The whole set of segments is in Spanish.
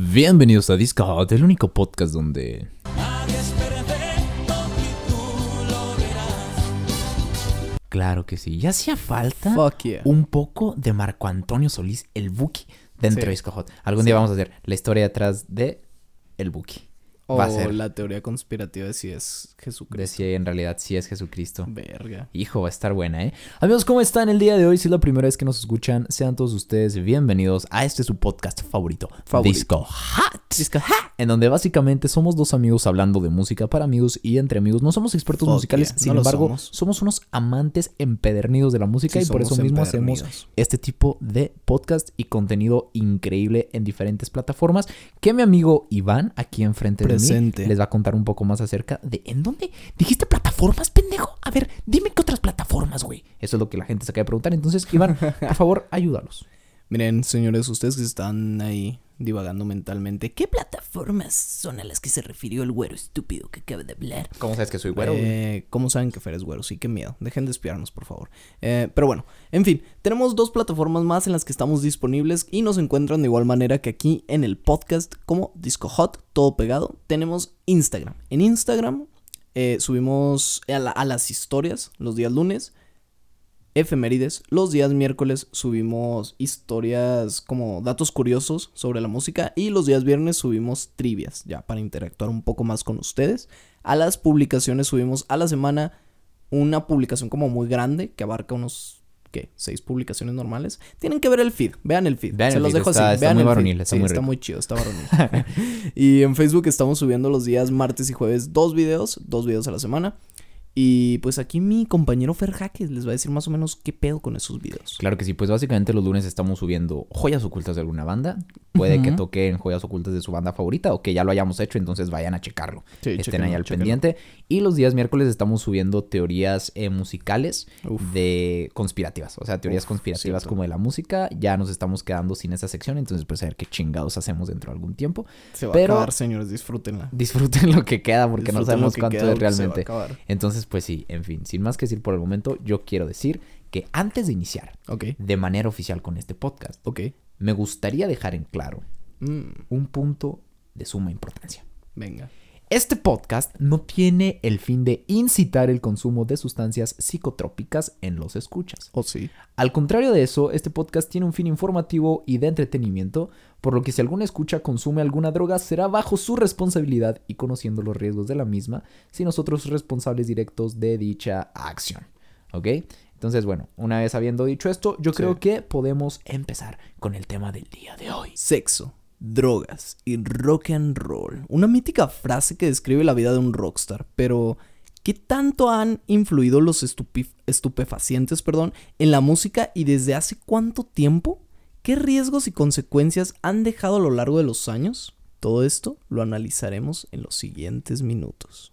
Bienvenidos a Disco Hot, el único podcast donde... Claro que sí, ya hacía falta Fuck yeah. un poco de Marco Antonio Solís, el Buki, dentro Sí. de Disco Hot. Algún día vamos a hacer la historia detrás de el Buki. O Va a ser. la teoría conspirativa de si es De Jesucristo. si en realidad sí es Jesucristo. Verga. Hijo, va a estar buena, ¿eh? Amigos, ¿cómo están el día de hoy? Si es la primera vez que nos escuchan, sean todos ustedes bienvenidos a este su podcast favorito, Favorito. Disco Hot. Disco Hot. En donde básicamente somos dos amigos hablando de música para amigos y entre amigos. No somos expertos Fuck musicales, yeah, sin no embargo, somos. somos. unos amantes empedernidos de la música Sí, y por eso mismo hacemos este tipo de podcast y contenido increíble en diferentes plataformas que mi amigo Iván, aquí enfrente de Mí, les va a contar un poco más acerca de ¿en dónde? ¿Dijiste plataformas, pendejo? A ver, dime qué otras plataformas, güey. Eso es lo que la gente se acaba de preguntar. Entonces, Iván, por favor, ayúdalos. Miren, señores, ustedes que están ahí divagando mentalmente, ¿qué plataformas son a las que se refirió el güero estúpido que acaba de hablar? ¿Cómo sabes que soy güero? Eh, ¿Cómo saben que Fer es güero? Sí, qué miedo. Dejen de espiarnos, por favor. Eh, pero bueno, en fin, tenemos dos plataformas más en las que estamos disponibles y nos encuentran de igual manera que aquí en el podcast como Disco Hot, todo pegado. Tenemos Instagram. En Instagram eh, subimos a, la- a las historias los días lunes. Efemérides. Los días miércoles subimos historias como datos curiosos sobre la música. Y los días viernes subimos trivias, ya para interactuar un poco más con ustedes. A las publicaciones subimos a la semana una publicación como muy grande que abarca unos, ¿qué? Seis publicaciones normales. Tienen que ver el feed, vean el feed. Vean Se el los feed, dejo está- así. está vean muy el feed. varonil, está Sí, muy está muy chido, está varonil. y en Facebook estamos subiendo los días martes y jueves dos videos, dos videos a la semana. Y pues aquí mi compañero Fer Jaques les va a decir más o menos qué pedo con esos videos. Claro que sí, pues básicamente los lunes estamos subiendo joyas ocultas de alguna banda. Puede que toquen joyas ocultas de su banda favorita o que ya lo hayamos hecho, entonces vayan a checarlo. Sí, Estén ahí al pendiente. Y los días miércoles estamos subiendo teorías eh, musicales Uf. de conspirativas. O sea, teorías Uf, conspirativas cierto. como de la música. Ya nos estamos quedando sin esa sección, entonces pues a ver qué chingados hacemos dentro de algún tiempo. Se va Pero- a acabar, señores, disfrútenla. Disfruten lo que queda porque no Disfruten sabemos cuánto queda es porque se va a realmente. acabar. Entonces, pues sí, en fin, sin más que decir por el momento, yo quiero decir que antes de iniciar de manera oficial con este podcast, me gustaría dejar en claro Mm, un punto de suma importancia. venga. Este podcast no tiene el fin de incitar el consumo de sustancias psicotrópicas en los escuchas. ¿O sí? Al contrario de eso, este podcast tiene un fin informativo y de entretenimiento, por lo que si alguna escucha consume alguna droga será bajo su responsabilidad y conociendo los riesgos de la misma, si nosotros responsables directos de dicha acción. ¿Ok? Entonces, bueno, una vez habiendo dicho esto, yo Sí. creo que podemos empezar con el tema del día de hoy. Sexo, drogas y rock and roll. Una mítica frase que describe la vida de un rockstar, pero ¿qué tanto han influido los estupefacientes, perdón, en la música y desde hace cuánto tiempo? ¿Qué riesgos y consecuencias han dejado a lo largo de los años? Todo esto lo analizaremos en los siguientes minutos.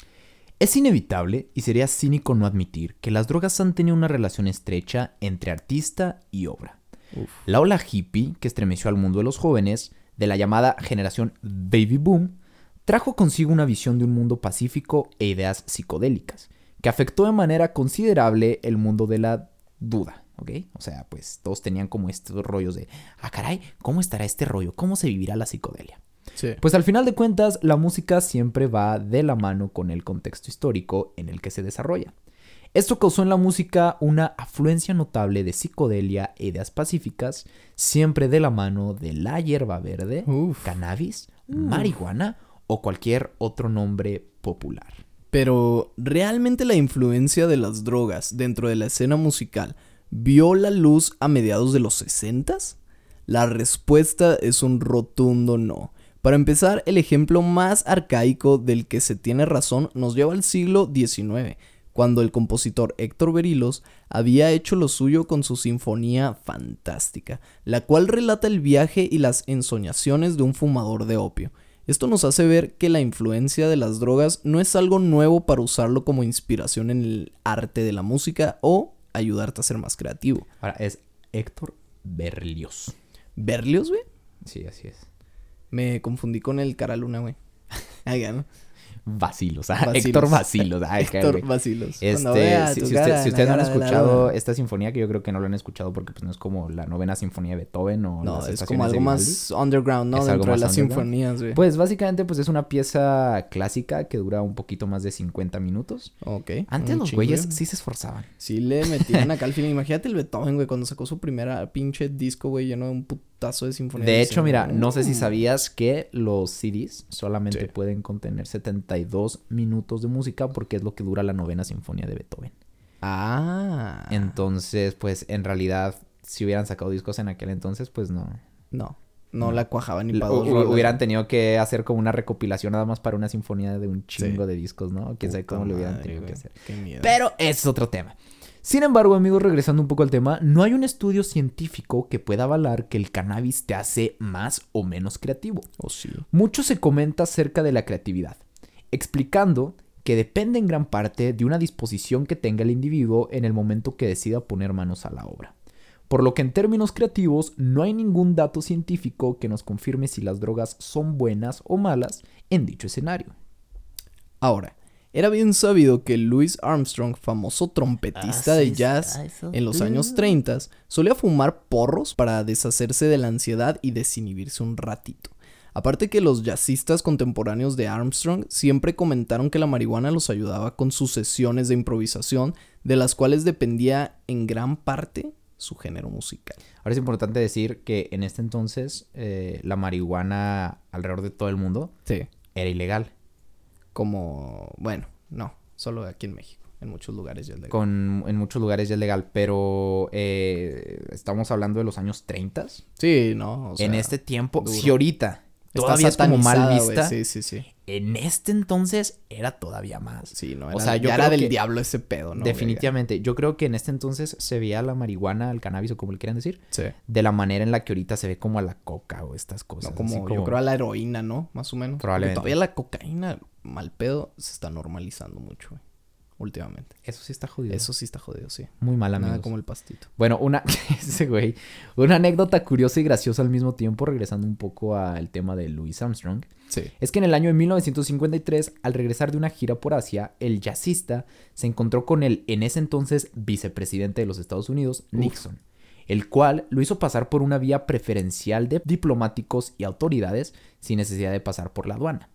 Es inevitable y sería cínico no admitir que las drogas han tenido una relación estrecha entre artista y obra. Uf. La ola hippie, que estremeció al mundo de los jóvenes, de la llamada generación baby boom, trajo consigo una visión de un mundo pacífico e ideas psicodélicas, que afectó de manera considerable el mundo de la duda, ¿ok? O sea, pues todos tenían como estos rollos de, ah, caray, ¿cómo estará este rollo? ¿Cómo se vivirá la psicodelia? Sí. Pues al final de cuentas, la música siempre va de la mano con el contexto histórico en el que se desarrolla. Esto causó en la música una afluencia notable de psicodelia e ideas pacíficas, siempre de la mano de la hierba verde, Uf. cannabis, marihuana o cualquier otro nombre popular. Pero, ¿realmente la influencia de las drogas dentro de la escena musical vio la luz a mediados de los 60 La respuesta es un rotundo no. Para empezar, el ejemplo más arcaico del que se tiene razón nos lleva al siglo XIX, cuando el compositor Héctor Berilos había hecho lo suyo con su sinfonía fantástica, la cual relata el viaje y las ensoñaciones de un fumador de opio. Esto nos hace ver que la influencia de las drogas no es algo nuevo para usarlo como inspiración en el arte de la música o ayudarte a ser más creativo. Ahora es Héctor Berlioz. ¿Berlioz, güey? Sí, así es. Me confundí con el Cara Luna, güey. Ahí, ¿no? Vacilos, ah, Vacilos. Héctor Vacilos. Ay, Héctor. Vacilos. Este, si, usted- ustedes no han escuchado esta sinfonía, que yo creo que no lo han escuchado porque pues no es como la novena sinfonía de Beethoven o No, es como algo más underground, ¿no? Es Dentro de las sinfonías, güey. Pues básicamente pues es una pieza clásica que dura un poquito más de 50 minutos. ok. Antes los güeyes güey. sí se esforzaban. Sí le metían acá al feeling. Imagínate el Beethoven, güey, cuando sacó su primera pinche disco, güey, lleno de un putazo de sinfonía. De hecho, mira, no sé si sabías que los CDs solamente Sí. pueden contener 72 minutos de música porque es lo que dura la novena sinfonía de Beethoven. Ah. Entonces, pues en realidad, si hubieran sacado discos en aquel entonces, pues no. No. No, No. la cuajaban ni para dos hubieran tenido que hacer como una recopilación nada más para una sinfonía de un chingo Sí. de discos, ¿no? Quién sabe cómo lo hubieran tenido que hacer. Qué miedo. Pero ese es otro tema. Sin embargo, amigos, regresando un poco al tema, no hay un estudio científico que pueda avalar que el cannabis te hace más o menos creativo. Oh, sí. Mucho se comenta acerca de la creatividad, explicando que depende en gran parte de una disposición que tenga el individuo en el momento que decida poner manos a la obra. Por lo que en términos creativos no hay ningún dato científico que nos confirme si las drogas son buenas o malas en dicho escenario. Ahora, era bien sabido que Louis Armstrong, famoso trompetista de jazz en los años 30, solía fumar porros para deshacerse de la ansiedad y desinhibirse un ratito. Aparte que los jazzistas contemporáneos de Armstrong siempre comentaron que la marihuana los ayudaba con sus sesiones de improvisación, de las cuales dependía en gran parte su género musical. Ahora es importante decir que en este entonces eh, la marihuana alrededor de todo el mundo Sí. era ilegal. Como, bueno, no, solo aquí en México. En muchos lugares ya es legal. Con, en muchos lugares ya es legal, pero eh, estamos hablando de los años 30. Sí, no. o sea, en este tiempo, duro. si ahorita está todavía es como mal vista, Sí, sí, sí. en este entonces era todavía más. Sí, no, O era, sea, yo ya era del diablo ese pedo, ¿no? Definitivamente. Yo creo que en este entonces se veía la marihuana, el cannabis o como le quieran decir, Sí. de la manera en la que ahorita se ve como a la coca o estas cosas. No, como, yo creo a la heroína, ¿no? Más o menos. Porque Probablemente. Todavía la cocaína, mal pedo, se está normalizando mucho, güey. Últimamente. Eso sí está jodido. Eso sí está jodido, sí. Muy mal, Nada como el pastito. Bueno, una, ese güey, una anécdota curiosa y graciosa al mismo tiempo, regresando un poco al tema de Louis Armstrong, Sí. es que en el año de 1953, al regresar de una gira por Asia, el jazzista se encontró con el en ese entonces vicepresidente de los Estados Unidos, Nixon, el cual lo hizo pasar por una vía preferencial de diplomáticos y autoridades sin necesidad de pasar por la aduana.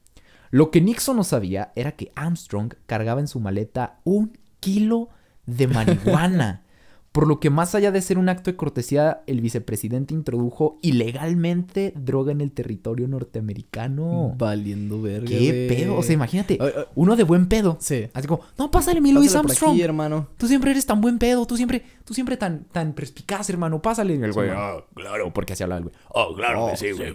Lo que Nixon no sabía era que Armstrong cargaba en su maleta un kilo de marihuana. Por lo que más allá de ser un acto de cortesía, el vicepresidente introdujo ilegalmente droga en el territorio norteamericano. Valiendo verga, ¿Qué pedo? O sea, imagínate, Ay, ay. uno de buen pedo. Sí. Así como, no, pásale mi Louis Armstrong. aquí, hermano. Tú siempre eres tan buen pedo, tú siempre, tú siempre tan, tan perspicaz, hermano, pásale. Y el güey, ah, claro, porque así hablaba el güey. Oh, claro Oh, que sí, güey.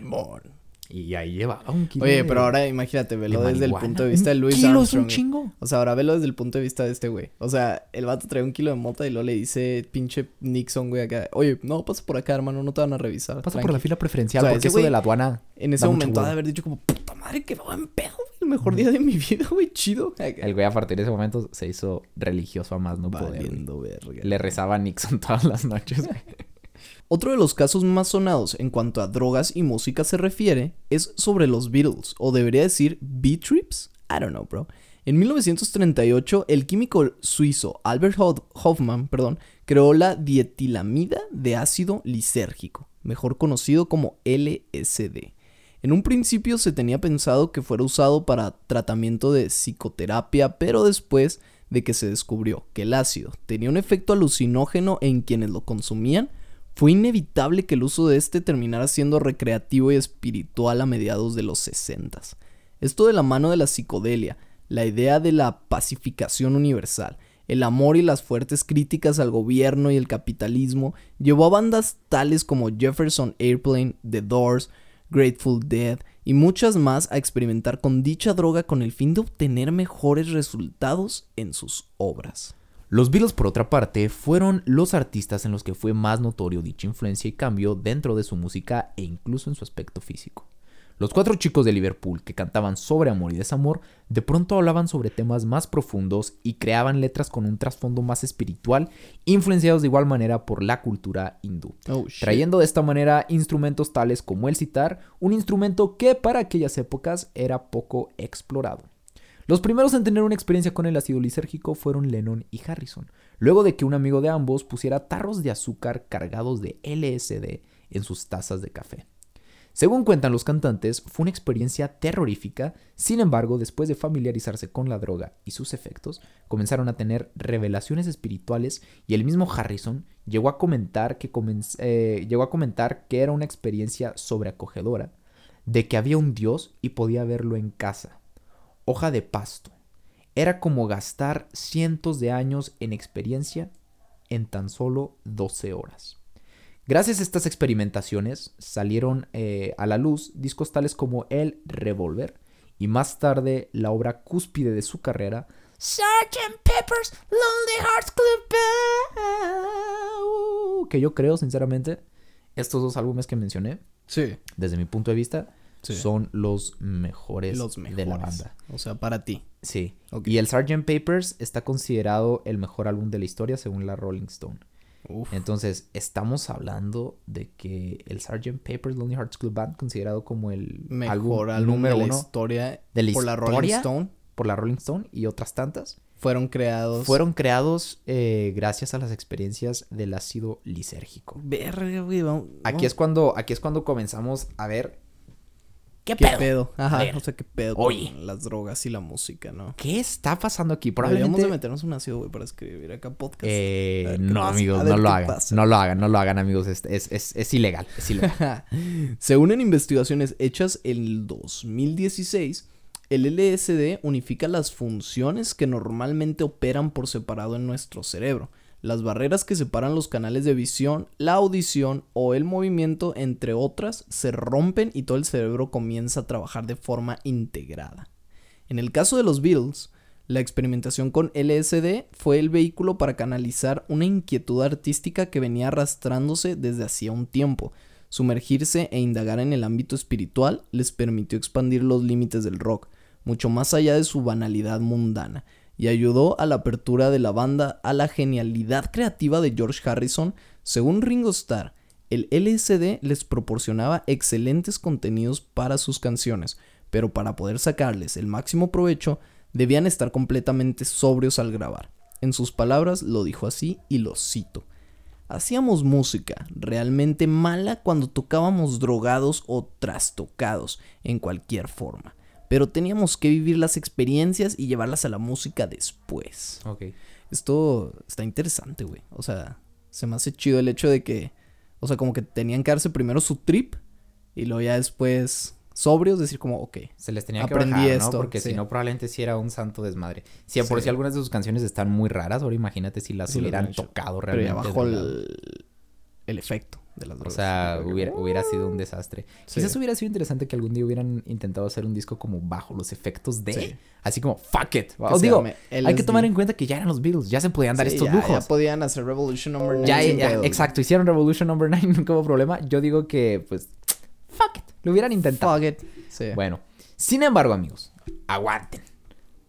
Y ahí llevaba un kilo. Oye, de- pero ahora imagínate, velo de desde el punto de vista de Un Louis kilo es un Armstrong. chingo. O sea, ahora velo desde el punto de vista de este güey. O sea, el vato trae un kilo de mota y luego le dice pinche Nixon, güey, acá. Oye, no, pasa por acá, hermano, no te van a revisar. Pasa por tranqui". la fila preferencial, O sea, porque eso de la aduana. En ese momento ha de haber dicho como, puta madre, qué buen pedo, güey. El mejor día de mi vida, güey, chido. El güey a partir de ese momento se hizo religioso a más no poder. Valiendo verga. Le rezaba a Nixon todas las noches. güey. Otro de los casos más sonados en cuanto a drogas y música se refiere es sobre los Beatles, o debería decir B-Trips. I don't know, bro. En 1938, el químico suizo Albert Ho- Hoffman perdón, creó la dietilamida de ácido lisérgico, mejor conocido como LSD. En un principio se tenía pensado que fuera usado para tratamiento de psicoterapia, pero después de que se descubrió que el ácido tenía un efecto alucinógeno en quienes lo consumían, fue inevitable que el uso de este terminara siendo recreativo y espiritual a mediados de los 60. Esto de la mano de la psicodelia, la idea de la pacificación universal, el amor y las fuertes críticas al gobierno y el capitalismo llevó a bandas tales como Jefferson Airplane, The Doors, Grateful Dead y muchas más a experimentar con dicha droga con el fin de obtener mejores resultados en sus obras. Los Beatles, por otra parte, fueron los artistas en los que fue más notorio dicha influencia y cambio dentro de su música e incluso en su aspecto físico. Los cuatro chicos de Liverpool que cantaban sobre amor y desamor, de pronto hablaban sobre temas más profundos y creaban letras con un trasfondo más espiritual, influenciados de igual manera por la cultura hindú. Oh. Trayendo de esta manera instrumentos tales como el sitar, un instrumento que para aquellas épocas era poco explorado. Los primeros en tener una experiencia con el ácido lisérgico fueron Lennon y Harrison, luego de que un amigo de ambos pusiera tarros de azúcar cargados de LSD en sus tazas de café. Según cuentan los cantantes, fue una experiencia terrorífica, sin embargo, después de familiarizarse con la droga y sus efectos, comenzaron a tener revelaciones espirituales y el mismo Harrison llegó a comentar que, eh, llegó a comentar que era una experiencia sobreacogedora, de que había un Dios y podía verlo en casa. Hoja de pasto. Era como gastar cientos de años en experiencia en tan solo 12 horas. Gracias a estas experimentaciones salieron eh, a la luz discos tales como El Revolver y más tarde la obra cúspide de su carrera, Sgt. Pepper's Lonely Hearts Club Band, que yo creo sinceramente estos dos álbumes que mencioné, sí. desde mi punto de vista, son los mejores, de la banda. O sea, para ti. Sí. Y el Sgt. Papers está considerado el mejor álbum de la historia según la Rolling Stone. Entonces, estamos hablando de que el Sgt. Pepper's Lonely Hearts Club Band, considerado como el mejor álbum, número de la historia de la por la Rolling Stone. Por la Rolling Stone y otras tantas. Fueron creados. Fueron creados eh, gracias a las experiencias del ácido lisérgico. Verga, güey. Aquí es cuando, aquí es cuando comenzamos a ver ¿Qué, pedo? Ajá, o sea, qué pedo Oye. las drogas y la música, ¿no? ¿Qué está pasando aquí? Probablemente... Deberíamos de meternos un ácido, güey, para escribir acá podcast. Eh, no, amigos, no lo hagan. No lo hagan, no lo hagan, amigos. Es, es, es, ilegal, es ilegal. Según en investigaciones hechas en el 2016, el LSD unifica las funciones que normalmente operan por separado en nuestro cerebro las barreras que separan los canales de visión, la audición o el movimiento, entre otras, se rompen y todo el cerebro comienza a trabajar de forma integrada. En el caso de los Beatles, la experimentación con LSD fue el vehículo para canalizar una inquietud artística que venía arrastrándose desde hacía un tiempo. Sumergirse e indagar en el ámbito espiritual les permitió expandir los límites del rock, mucho más allá de su banalidad mundana, y ayudó a la apertura de la banda a la genialidad creativa de George Harrison. Según Ringo Starr, el LSD les proporcionaba excelentes contenidos para sus canciones, pero para poder sacarles el máximo provecho debían estar completamente sobrios al grabar. En sus palabras lo dijo así y lo cito. Hacíamos música realmente mala cuando tocábamos drogados o trastocados en cualquier forma pero teníamos que vivir las experiencias y llevarlas a la música después. Ok. Esto está interesante, güey. O sea, se me hace chido el hecho de que, o sea, como que tenían que darse primero su trip y luego ya después sobrios decir como, ok, se les tenía que bajar, esto, ¿no? Porque si no probablemente sí era un santo desmadre. Si por si algunas de sus canciones están muy raras, ahora imagínate si las hubieran tocado realmente. Pero ya bajo el, el efecto. O sea, hubiera, hubiera sido un desastre. Quizás hubiera sido interesante que algún día hubieran intentado hacer un disco como bajo los efectos de. Así como, fuck it. Os digo, hay que tomar en cuenta que ya eran los Beatles, ya se podían dar estos lujos. Ya podían hacer Revolution Number 9. Ya, exacto, hicieron Revolution Number 9, nunca hubo problema. Yo digo que, pues, fuck it. Lo hubieran intentado. Fuck it. Bueno, sin embargo, amigos, aguanten.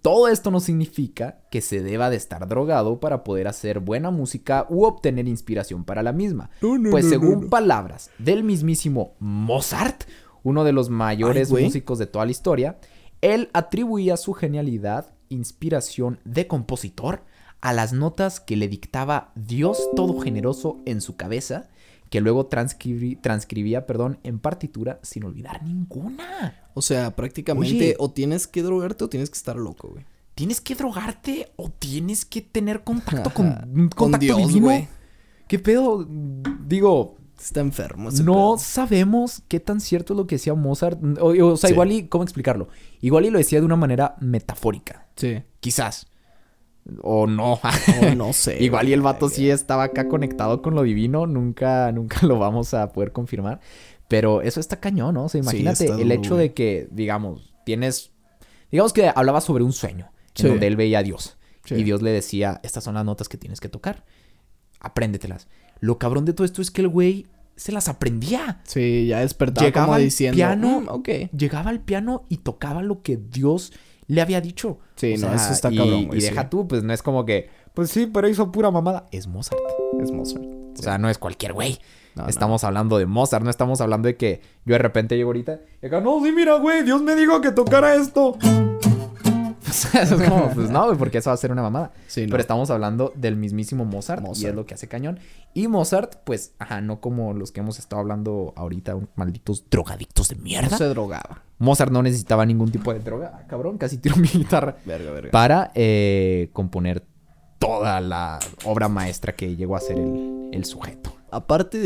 Todo esto no significa que se deba de estar drogado para poder hacer buena música u obtener inspiración para la misma. pues según palabras del mismísimo Mozart, uno de los mayores músicos de toda la historia, él atribuía su genialidad, inspiración de compositor, a las notas que le dictaba Dios todo generoso en su cabeza que luego transcribía perdón, en partitura sin olvidar ninguna. O sea, prácticamente o tienes que drogarte o tienes que estar loco, güey. ¿Tienes que drogarte o tienes que tener contacto con contacto Dios, divino? ¿Qué pedo? Digo, está enfermo. no sabemos qué tan cierto es lo que decía Mozart. O, sea, igual y, ¿cómo explicarlo? Igual y lo decía de una manera metafórica. Sí. Quizás. O no. no sé. Igual y el vato sí estaba acá conectado con lo divino. Nunca, nunca lo vamos a poder confirmar. Pero eso está cañón, ¿no? O sea, imagínate el hecho de que, digamos, tienes. Digamos que hablaba sobre un sueño. En donde él veía a Dios. Y Dios le decía: Estas son las notas que tienes que tocar. Apréndetelas. Lo cabrón de todo esto es que el güey se las aprendía. Sí, ya despertaba llegaba como diciendo, piano, mm, Llegaba al piano y tocaba lo que Dios le había dicho. Sí, no, eso está cabrón. Y, deja tú, pues no es como que, pues sí, pero hizo pura mamada. Es Mozart. Es Mozart. O sea, no es cualquier güey. estamos hablando de Mozart, no estamos hablando de que yo de repente llego ahorita y acá, no, sí, mira, güey, Dios me dijo que tocara esto. es como, pues no, güey, porque eso va a ser una mamada. Sí, no. Pero estamos hablando del mismísimo Mozart, y Mozart. es lo que hace cañón. Y Mozart, pues, ajá, no como los que hemos estado hablando ahorita, un- malditos drogadictos de mierda. No se drogaba. Mozart no necesitaba ningún tipo de droga. Ah, cabrón, casi tiro mi guitarra. Verga, verga. Para eh, componer toda la obra maestra que llegó a ser el, el sujeto. Aparte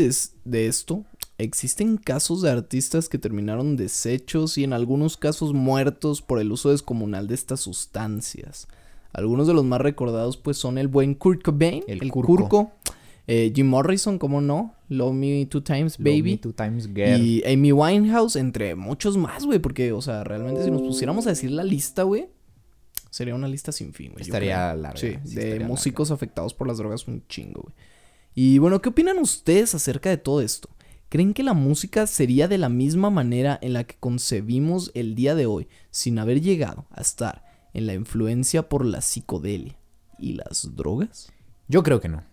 de esto, existen casos de artistas que terminaron deshechos y en algunos casos muertos por el uso descomunal de estas sustancias. Algunos de los más recordados pues son el buen Kurt Cobain, El el. Kurko, eh, Jim Morrison, como no, Love Me Two Times Love Me Baby Two Times Girl. y Amy Winehouse, entre muchos más, güey, porque, o sea, realmente si nos pusiéramos a decir la lista, güey, sería una lista sin fin, güey. Estaría larga, Sí, sí, de músicos afectados por las drogas, un chingo, güey. Y bueno, ¿qué opinan ustedes acerca de todo esto? ¿Creen que la música sería de la misma manera en la que concebimos el día de hoy sin haber llegado a estar en la influencia por la psicodelia y las drogas? Yo creo que no.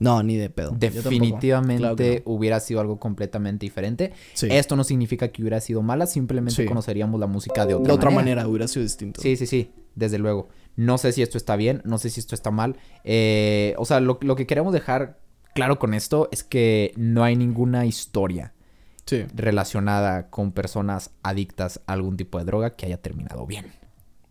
No, ni de pedo. Definitivamente Claro que no. hubiera sido algo completamente diferente. Sí. Esto no significa que hubiera sido mala, simplemente Sí. conoceríamos la música de otra, de otra manera. manera hubiera sido distinto. Sí, sí, sí, desde luego. No sé si esto está bien, no sé si esto está mal. Eh, o sea, lo, lo que queremos dejar claro con esto es que no hay ninguna historia Sí. relacionada con personas adictas a algún tipo de droga que haya terminado bien.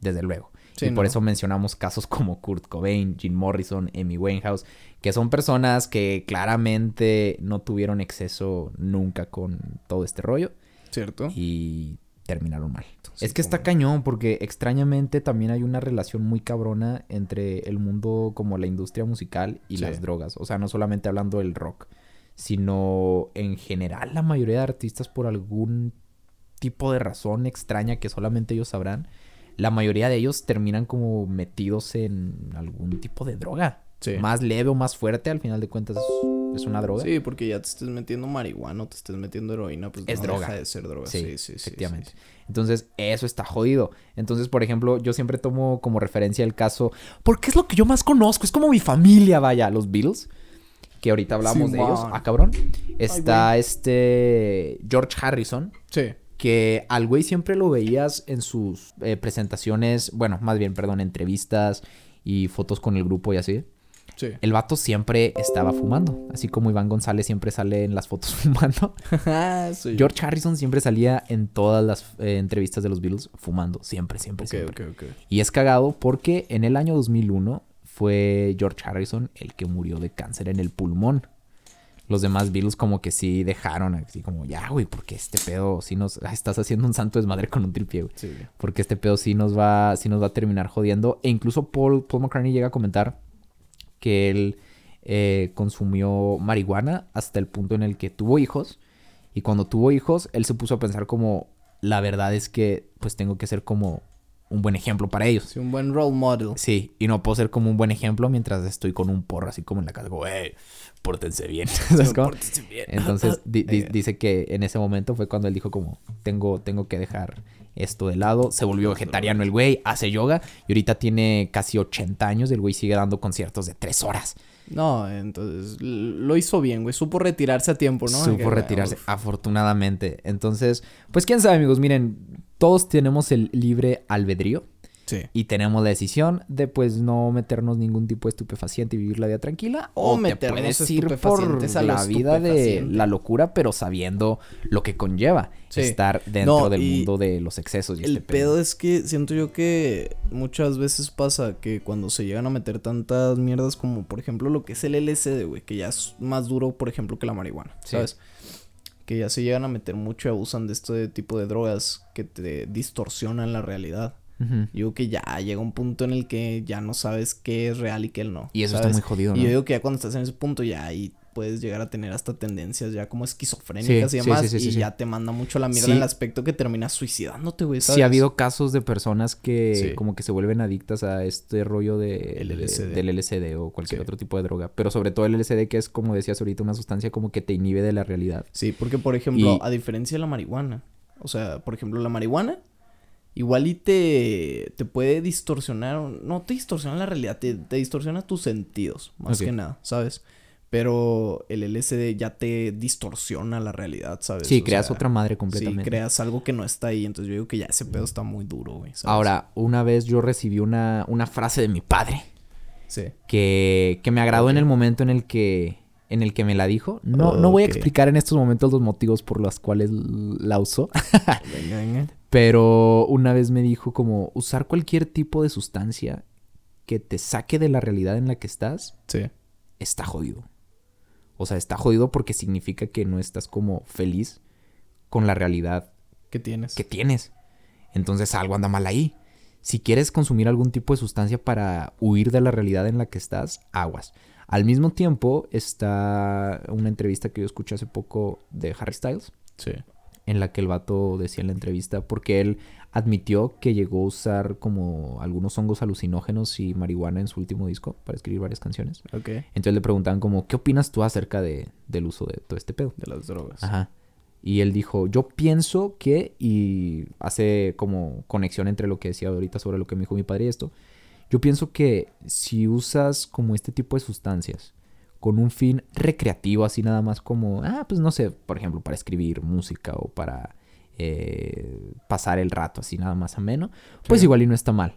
Desde luego. Sí, y por no. eso mencionamos casos como Kurt Cobain, Jim Morrison, Amy Winehouse, que son personas que claramente no tuvieron exceso nunca con todo este rollo ¿Cierto? y terminaron mal. Es que está cañón porque extrañamente también hay una relación muy cabrona entre el mundo como la industria musical y Sí. las drogas. O sea, no solamente hablando del rock, sino en general la mayoría de artistas por algún tipo de razón extraña que solamente ellos sabrán, la mayoría de ellos terminan como metidos en algún tipo de droga. Sí. Más leve o más fuerte, al final de cuentas es, una droga. Sí, porque ya te estés metiendo marihuana o te estés metiendo heroína, pues Es no droga. deja de ser droga. Sí, Sí, sí, efectivamente. sí, sí. Entonces, eso está jodido. Entonces, por ejemplo, yo siempre tomo como referencia el caso, porque es lo que yo más conozco, es como mi familia, vaya, los Beatles, que ahorita hablamos de ellos. Ah, cabrón. Está este George Harrison, Sí. que al güey siempre lo veías en sus eh, presentaciones, bueno, más bien, perdón, entrevistas y fotos con el grupo y así. Sí. El vato siempre estaba fumando, así como Iván González siempre sale en las fotos fumando. Sí. George Harrison siempre salía en todas las eh, entrevistas de los Beatles fumando, siempre, siempre, siempre. Y es cagado porque en el año 2001 fue George Harrison el que murió de cáncer en el pulmón. Los demás Beatles como que sí dejaron así como, ya, güey, porque este pedo sí nos... ah, Estás haciendo un santo desmadre con un tripié, güey. Sí. Porque este pedo sí nos va, sí nos va a terminar jodiendo. E incluso Paul, Paul McCartney llega a comentar que él eh, consumió marihuana hasta el punto en el que tuvo hijos. Y cuando tuvo hijos, él se puso a pensar como, la verdad es que pues tengo que ser como un buen ejemplo para ellos. Sí, un buen role model. Sí, y no puedo ser como un buen ejemplo mientras estoy con un porro así como en la casa, como, hey, pórtense bien. ¿Sabes cómo? Pórtense bien. Entonces di- di- Eh. dice que en ese momento fue cuando él dijo como, tengo, tengo que dejar esto de lado. Se volvió vegetariano el güey, hace yoga y ahorita tiene casi 80 años. El güey sigue dando conciertos de 3 horas. No, entonces lo hizo bien, güey. Supo retirarse a tiempo, ¿no? Supo Que, retirarse, uf, afortunadamente. Entonces, pues quién sabe, amigos. Miren, todos tenemos el libre albedrío. Sí. Y tenemos la decisión de pues no meternos ningún tipo de estupefaciente y vivir la vida tranquila. O O, te meternos puedes ir por estupefacientes a la vida de la locura, pero sabiendo lo que conlleva Sí. estar dentro No, del mundo de los excesos y El este pedo es que siento yo que muchas veces pasa que cuando se llegan a meter tantas mierdas como por ejemplo lo que es el LSD, güey, que ya es más duro, por ejemplo, que la marihuana, Sí. ¿sabes? Que ya se llegan a meter mucho y abusan de este tipo de drogas que te distorsionan la realidad. Yo digo que ya llega un punto en el que ya no sabes qué es real y qué no. Y eso ¿sabes? está muy jodido, Y ¿no? yo digo que ya cuando estás en ese punto ya ahí puedes llegar a tener hasta tendencias ya como esquizofrénicas Sí, y demás. sí, sí, sí, y ya te manda mucho la mierda en el aspecto que terminas suicidándote, güey. ¿sabes? Sí ha habido casos de personas que como que se vuelven adictas a este rollo de, El de- del LSD o cualquier otro tipo de droga. Pero sobre todo el LSD que es, como decías ahorita, una sustancia como que te inhibe de la realidad. Sí, porque por ejemplo, Y- a diferencia de la marihuana, o sea, por ejemplo, la marihuana igual y te, te puede distorsionar, no te distorsiona la realidad, te, te distorsiona tus sentidos, más que nada, ¿sabes? Pero el LSD ya te distorsiona la realidad, ¿sabes? Sí, O creas sea, otra madre Sí, completamente. creas algo que no está ahí. Entonces yo digo que ya ese pedo está muy duro, güey. ¿sabes? Ahora, una vez yo recibí una, una frase de mi padre Sí. que, que me agradó en el momento en el que en el que me la dijo. No, no voy a explicar en estos momentos los motivos por los cuales la usó. Venga, venga. Pero una vez me dijo como usar cualquier tipo de sustancia que te saque de la realidad en la que estás Sí. está jodido. O sea, está jodido porque significa que no estás como feliz con la realidad ¿Qué tienes? que tienes. Entonces algo anda mal ahí. Si quieres consumir algún tipo de sustancia para huir de la realidad en la que estás, aguas. Al mismo tiempo está una entrevista que yo escuché hace poco de Harry Styles, Sí. En la que el vato decía en la entrevista, porque él admitió que llegó a usar como algunos hongos alucinógenos y marihuana en su último disco para escribir varias canciones. Ok. Entonces le preguntaban como, ¿qué opinas tú acerca de, del uso de todo este pedo? De las drogas. Ajá. Y él dijo, yo pienso que, y hace como conexión entre lo que decía ahorita sobre lo que me dijo mi padre y esto, yo pienso que si usas como este tipo de sustancias con un fin recreativo, así nada más como, ah, pues no sé, por ejemplo, para escribir música o para eh, pasar el rato así nada más ameno, pues Sí. igual y no está mal.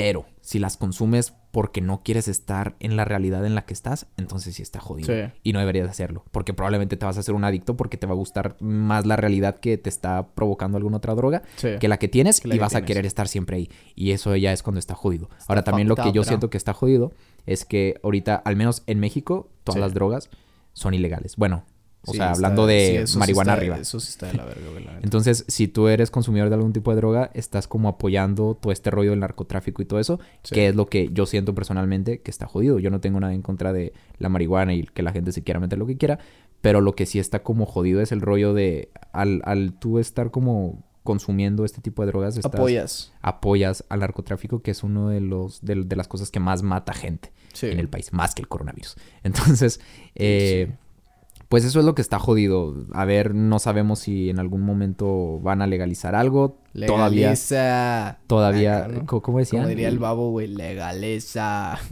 Pero si las consumes porque no quieres estar en la realidad en la que estás, entonces sí está jodido. Sí. Y no deberías hacerlo. Porque probablemente te vas a hacer un adicto porque te va a gustar más la realidad que te está provocando alguna otra droga Sí. que la que tienes la y que vas a quear estar siempre ahí. Y eso ya es cuando está jodido. Ahora también lo que yo siento que está jodido es que ahorita, al menos en México, todas Sí. las drogas son ilegales. Bueno, o Sí, sea, está- hablando de sí, eso sí marihuana está- arriba. Eso sí está de la verga, güey. la. Entonces, si tú eres consumidor de algún tipo de droga, estás como apoyando todo este rollo del narcotráfico y todo eso, que es lo que yo siento personalmente que está jodido. Yo no tengo nada en contra de la marihuana y que la gente se quiera meter lo que quiera, pero lo que sí está como jodido es el rollo de al, al tú estar como consumiendo este tipo de drogas, estás- Apoyas. apoyas al narcotráfico, que es uno de los de, de las cosas que más mata gente Sí. en el país, más que el coronavirus. Entonces, eh, pues eso es lo que está jodido. A ver, no sabemos si en algún momento van a legalizar algo. Legaliza. todavía, co- ¿cómo decían? Como diría el babo, güey, legaliza.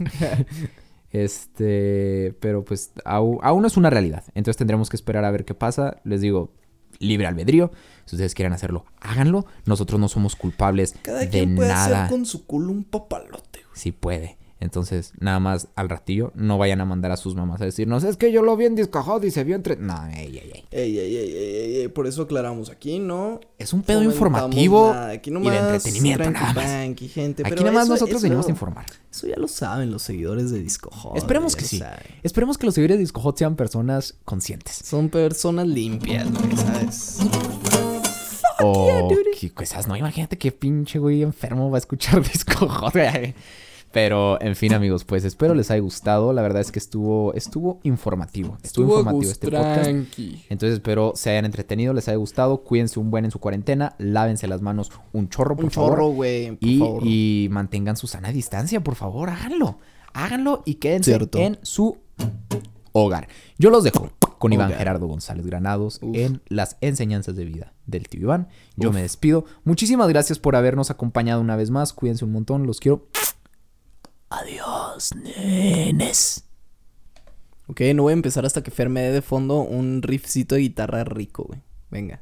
Este, pero pues au- aún no es una realidad. Entonces tendremos que esperar a ver qué pasa. Les digo, libre albedrío. Si ustedes quieren hacerlo, háganlo. Nosotros no somos culpables Cada de quien puede nada. hacer con su culo un papalote, güey. Si puede. Entonces, nada más al ratillo, no vayan a mandar a sus mamás a decirnos, es que yo lo vi en Disco Hot y se vio entre... No, ey, ey, ey. Ey, ey, ey, ey, ey, ey, por eso aclaramos aquí, ¿no? Es un pedo informativo nada, aquí y de entretenimiento, tranqui, nada más. tranqui, gente, Aquí pero nada más nosotros eso- venimos a informar. Eso ya lo saben los seguidores de Disco Hot, Esperemos que sí. saben. Esperemos que los seguidores de Disco Hot sean personas conscientes. Son personas limpias, güey, ¿sabes? O qué cosas, no, imagínate qué pinche güey enfermo va a escuchar Disco Hot. güey. Pero, en fin, amigos, pues espero les haya gustado. La verdad es que estuvo, estuvo informativo. Estuvo, informativo este podcast. tranqui. Entonces espero se hayan entretenido, les haya gustado. Cuídense un buen en su cuarentena. Lávense las manos un chorro, por Un favor. chorro, güey, y, favor. y mantengan su sana distancia, por favor. Háganlo. Háganlo y quédense Cierto. en su hogar. Yo los dejo con Iván. Gerardo González Granados Uf. en las enseñanzas de vida del tío Iván. Yo Uf. me despido. Muchísimas gracias por habernos acompañado una vez más. Cuídense un montón. Los quiero. Adiós, nenes. Ok, no voy a empezar hasta que Fer me dé de fondo un riffcito de guitarra rico, güey. Venga.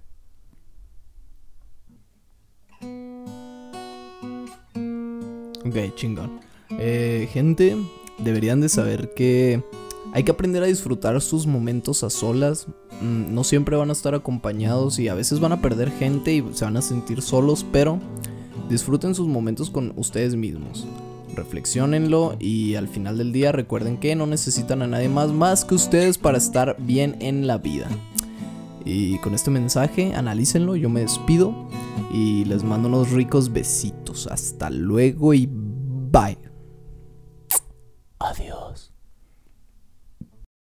Ok, chingón. Eh, gente, deberían de saber que hay que aprender a disfrutar sus momentos a solas. Mm, no siempre van a estar acompañados y a veces van a perder gente y se van a sentir solos, pero disfruten sus momentos con ustedes mismos. Reflexionenlo y al final del día recuerden que no necesitan a nadie más más que ustedes para estar bien en la vida. Y con este mensaje, analícenlo, yo me despido y les mando unos ricos besitos. Hasta luego y bye. Adiós.